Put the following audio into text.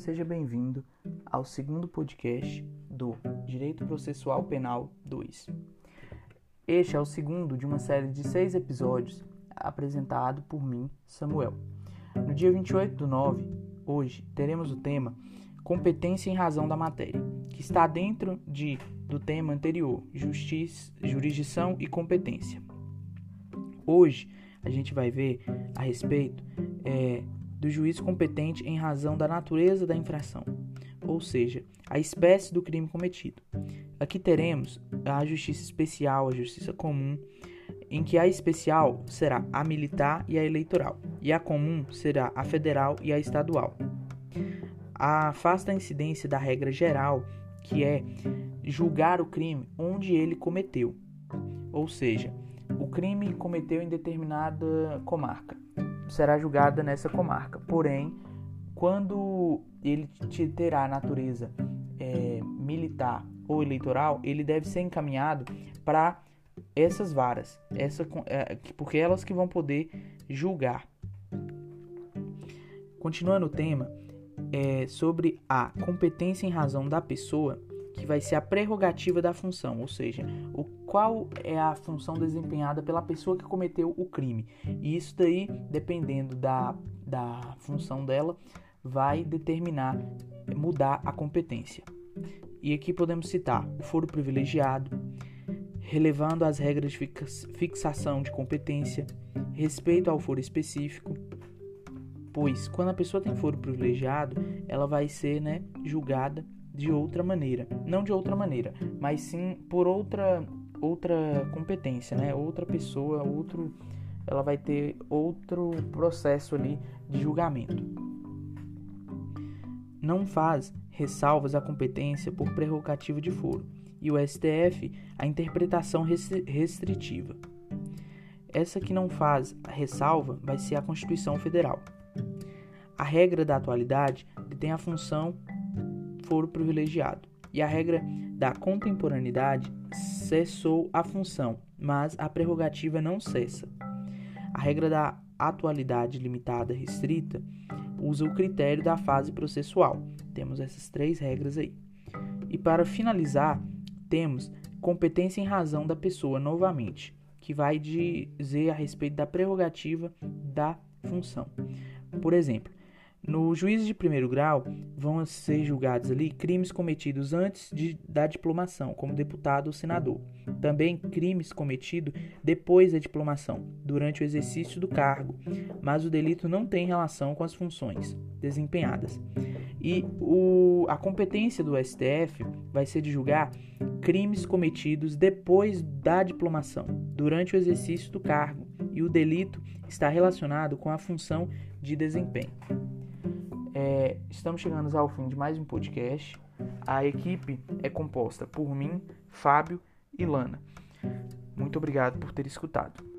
seja bem-vindo ao segundo podcast do Direito Processual Penal 2. Este é o segundo de uma série de seis episódios apresentado por mim, Samuel. No dia 28 do 9, hoje, teremos o tema Competência em razão da matéria, que está dentro de, do tema anterior, justiça, jurisdição e competência. Hoje, a gente vai ver a respeito é, do juiz competente em razão da natureza da infração, ou seja, a espécie do crime cometido. Aqui teremos a justiça especial, a justiça comum, em que a especial será a militar e a eleitoral, e a comum será a federal e a estadual. Afasta a incidência da regra geral, que é julgar o crime onde ele cometeu, ou seja, o crime cometeu em determinada comarca será julgada nessa comarca. Porém, quando ele terá natureza é, militar ou eleitoral, ele deve ser encaminhado para essas varas, essa, é, porque é elas que vão poder julgar. Continuando o tema, é, sobre a competência em razão da pessoa, que vai ser a prerrogativa da função, ou seja, o qual é a função desempenhada pela pessoa que cometeu o crime. E isso daí, dependendo da, da função dela, vai determinar, mudar a competência. E aqui podemos citar o foro privilegiado, relevando as regras de fixação de competência, respeito ao foro específico, pois quando a pessoa tem foro privilegiado, ela vai ser né, julgada de outra maneira, não de outra maneira, mas sim por outra outra competência, né? Outra pessoa, outro, ela vai ter outro processo ali de julgamento. Não faz ressalvas à competência por prerrogativa de foro e o STF a interpretação restritiva. Essa que não faz a ressalva vai ser a Constituição Federal. A regra da atualidade tem a função foro privilegiado e a regra da contemporaneidade cessou a função, mas a prerrogativa não cessa. A regra da atualidade limitada restrita usa o critério da fase processual. Temos essas três regras aí. E para finalizar, temos competência em razão da pessoa novamente, que vai dizer a respeito da prerrogativa da função. Por exemplo, no juízo de primeiro grau, vão ser julgados ali crimes cometidos antes de, da diplomação, como deputado ou senador. Também crimes cometidos depois da diplomação, durante o exercício do cargo, mas o delito não tem relação com as funções desempenhadas. E o, a competência do STF vai ser de julgar crimes cometidos depois da diplomação, durante o exercício do cargo, e o delito está relacionado com a função de desempenho. É, estamos chegando ao fim de mais um podcast. A equipe é composta por mim, Fábio e Lana. Muito obrigado por ter escutado.